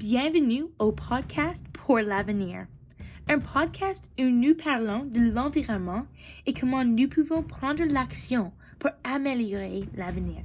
Bienvenue au podcast pour l'avenir, un podcast où nous parlons de l'environnement et comment nous pouvons prendre l'action pour améliorer l'avenir.